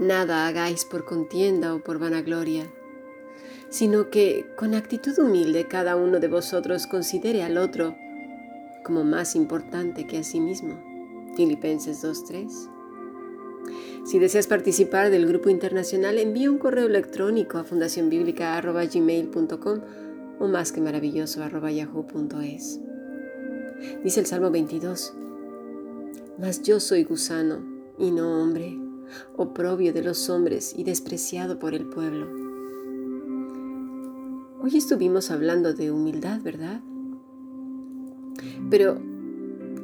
Nada hagáis por contienda o por vanagloria, sino que con actitud humilde cada uno de vosotros considere al otro como más importante que a sí mismo. Filipenses 2.3. Si deseas participar del grupo internacional, envía un correo electrónico a fundacionbiblica.gmail.com o más que maravilloso yahoo.es. Dice el Salmo 22, Mas yo soy gusano y no hombre, oprobio de los hombres y despreciado por el pueblo. Hoy estuvimos hablando de humildad, ¿verdad? Pero,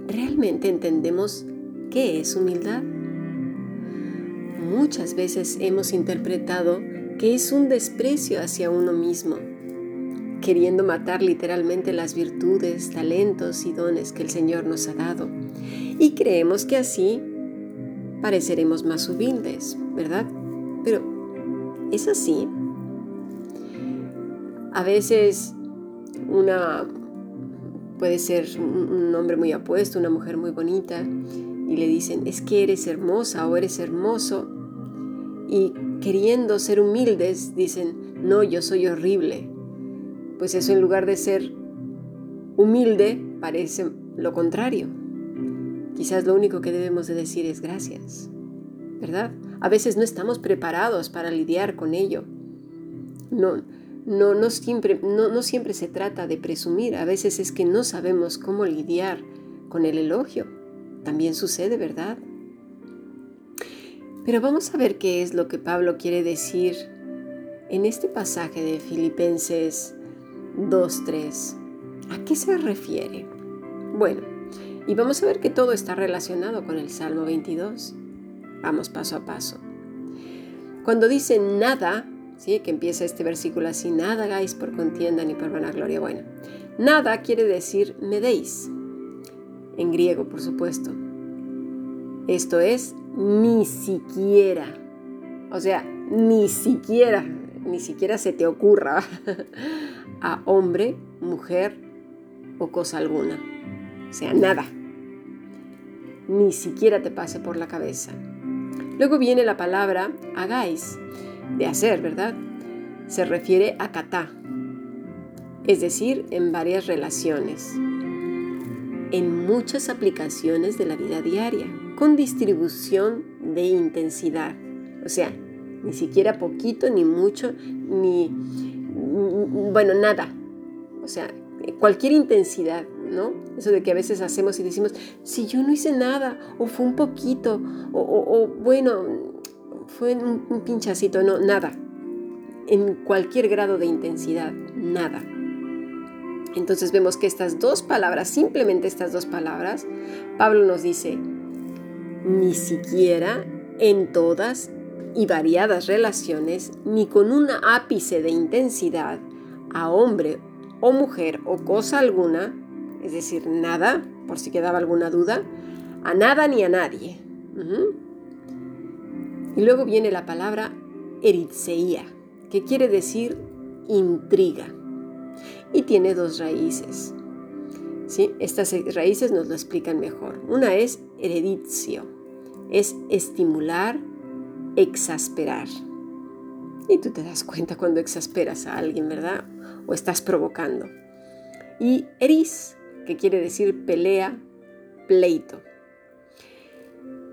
¿realmente entendemos qué es humildad? Muchas veces hemos interpretado que es un desprecio hacia uno mismo, queriendo matar literalmente las virtudes, talentos y dones que el Señor nos ha dado. Y creemos que así pareceremos más humildes, ¿verdad? Pero, ¿es así? A veces una puede ser un hombre muy apuesto, una mujer muy bonita, y le dicen, es que eres hermosa o eres hermoso, y queriendo ser humildes dicen, no, yo soy horrible. Pues eso en lugar de ser humilde parece lo contrario. Quizás lo único que debemos de decir es gracias, ¿verdad? A veces no estamos preparados para lidiar con ello. No, no, no, siempre, no, no siempre se trata de presumir, a veces es que no sabemos cómo lidiar con el elogio. También sucede, ¿verdad? Pero vamos a ver qué es lo que Pablo quiere decir en este pasaje de Filipenses 2.3. ¿A qué se refiere? Bueno, y vamos a ver que todo está relacionado con el Salmo 22. Vamos paso a paso. Cuando dice nada, ¿sí? que empieza este versículo así, nada hagáis por contienda ni por vanagloria. Bueno, nada quiere decir me deis, en griego por supuesto. Esto es ni siquiera. O sea, ni siquiera, ni siquiera se te ocurra a hombre, mujer o cosa alguna. O sea, nada. Ni siquiera te pase por la cabeza. Luego viene la palabra hagáis, de hacer, ¿verdad? Se refiere a catá, es decir, en varias relaciones, en muchas aplicaciones de la vida diaria con distribución de intensidad. O sea, ni siquiera poquito, ni mucho, ni, bueno, nada. O sea, cualquier intensidad, ¿no? Eso de que a veces hacemos y decimos, si yo no hice nada, o fue un poquito, o, bueno, fue un, un pinchacito, no, nada. En cualquier grado de intensidad, nada. Entonces vemos que estas dos palabras, simplemente estas dos palabras, Pablo nos dice, ni siquiera en todas y variadas relaciones, ni con un ápice de intensidad, a hombre o mujer o cosa alguna, es decir, nada, por si quedaba alguna duda, a nada ni a nadie. Y luego viene la palabra eritseía, que quiere decir intriga, y tiene dos raíces. ¿Sí? Estas raíces nos lo explican mejor. Una es ereditio, es estimular, exasperar. Y tú te das cuenta cuando exasperas a alguien, ¿verdad? O estás provocando. Y eris, que quiere decir pelea, pleito.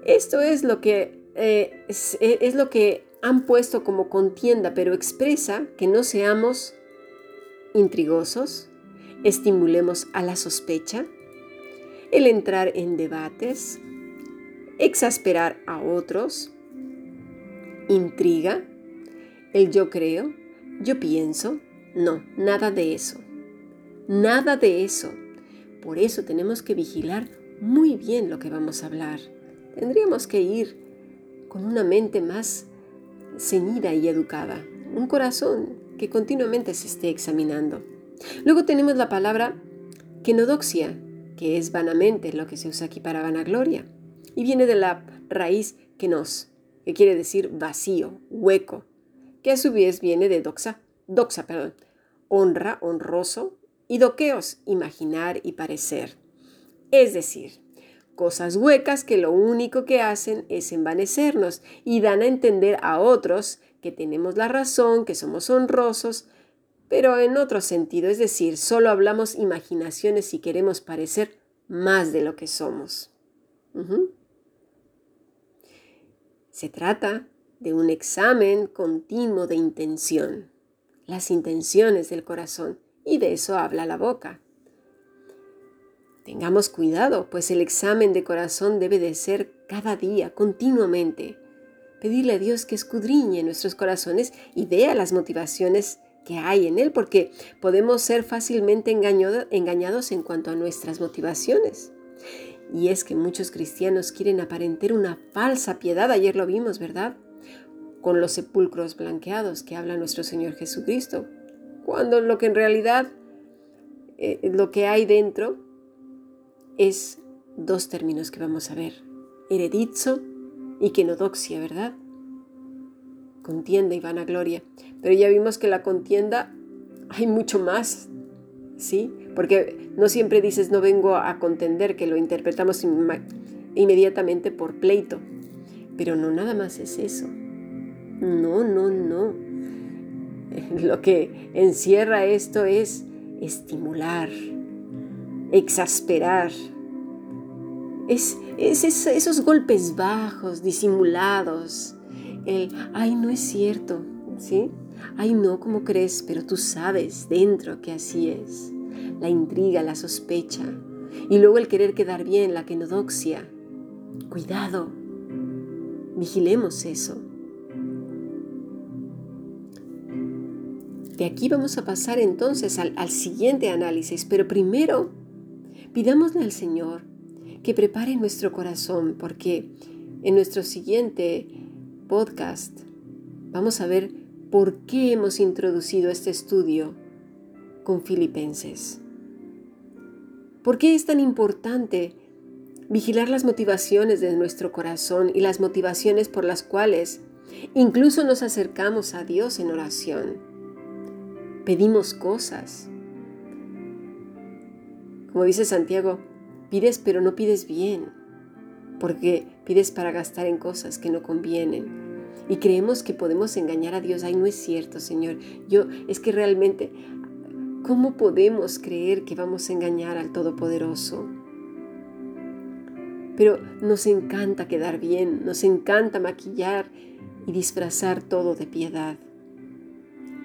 Esto es lo que eh, eh, es lo que han puesto como contienda, pero expresa que no seamos intrigosos, estimulemos a la sospecha, el entrar en debates, exasperar a otros, intriga, el yo creo, yo pienso, no, nada de eso, nada de eso. Por eso tenemos que vigilar muy bien lo que vamos a hablar. Tendríamos que ir con una mente más ceñida y educada, un corazón que continuamente se esté examinando. Luego tenemos la palabra kenodoxia, que es vanamente lo que se usa aquí para vanagloria y viene de la raíz kenos, que quiere decir vacío, hueco, que a su vez viene de doxa, doxa, perdón, honra, honroso, y doqueos, imaginar y parecer. Es decir, cosas huecas que lo único que hacen es envanecernos y dan a entender a otros que tenemos la razón, que somos honrosos, pero en otro sentido, es decir, solo hablamos imaginaciones si queremos parecer más de lo que somos. Se trata de un examen continuo de intención, las intenciones del corazón, y de eso habla la boca. Tengamos cuidado, pues el examen de corazón debe de ser cada día, continuamente. Pedirle a Dios que escudriñe nuestros corazones y vea las motivaciones que hay en él, porque podemos ser fácilmente engañados en cuanto a nuestras motivaciones. Y es que muchos cristianos quieren aparentar una falsa piedad, ayer lo vimos, ¿verdad? Con los sepulcros blanqueados que habla nuestro Señor Jesucristo, cuando lo que en realidad, eh, lo que hay dentro es dos términos que vamos a ver, heredizo y kenodoxia, ¿verdad? Contienda y vanagloria. Pero ya vimos que la contienda hay mucho más, ¿sí? Porque no siempre dices no vengo a contender, que lo interpretamos inmediatamente por pleito. Pero no nada más es eso. No, no, no. Lo que encierra esto es estimular, exasperar. Es, esos golpes bajos, disimulados. El, ay, no es cierto, ¿sí? Ay, no, como crees? Pero tú sabes dentro que así es. La intriga, la sospecha. Y luego el querer quedar bien, la quenodoxia. Cuidado. Vigilemos eso. De aquí vamos a pasar entonces al, siguiente análisis, pero primero Pidámosle al Señor que prepare nuestro corazón porque en nuestro siguiente podcast vamos a ver por qué hemos introducido este estudio con filipenses. ¿Por qué es tan importante vigilar las motivaciones de nuestro corazón y las motivaciones por las cuales incluso nos acercamos a Dios en oración? Pedimos cosas, como dice Santiago, pides pero no pides bien, porque pides para gastar en cosas que no convienen. Y creemos que podemos engañar a Dios. Ay, no es cierto, Señor. Yo, es que realmente, ¿cómo podemos creer que vamos a engañar al Todopoderoso? Pero nos encanta quedar bien, nos encanta maquillar y disfrazar todo de piedad.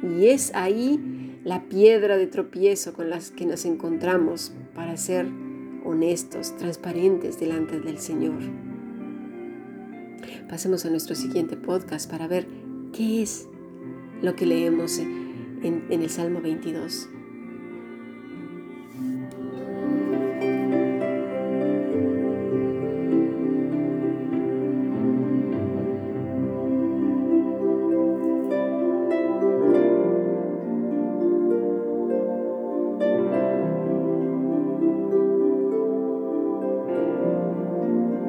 Y es ahí la piedra de tropiezo con las que nos encontramos para ser honestos, transparentes delante del Señor. Pasemos a nuestro siguiente podcast para ver qué es lo que leemos en, el Salmo 22.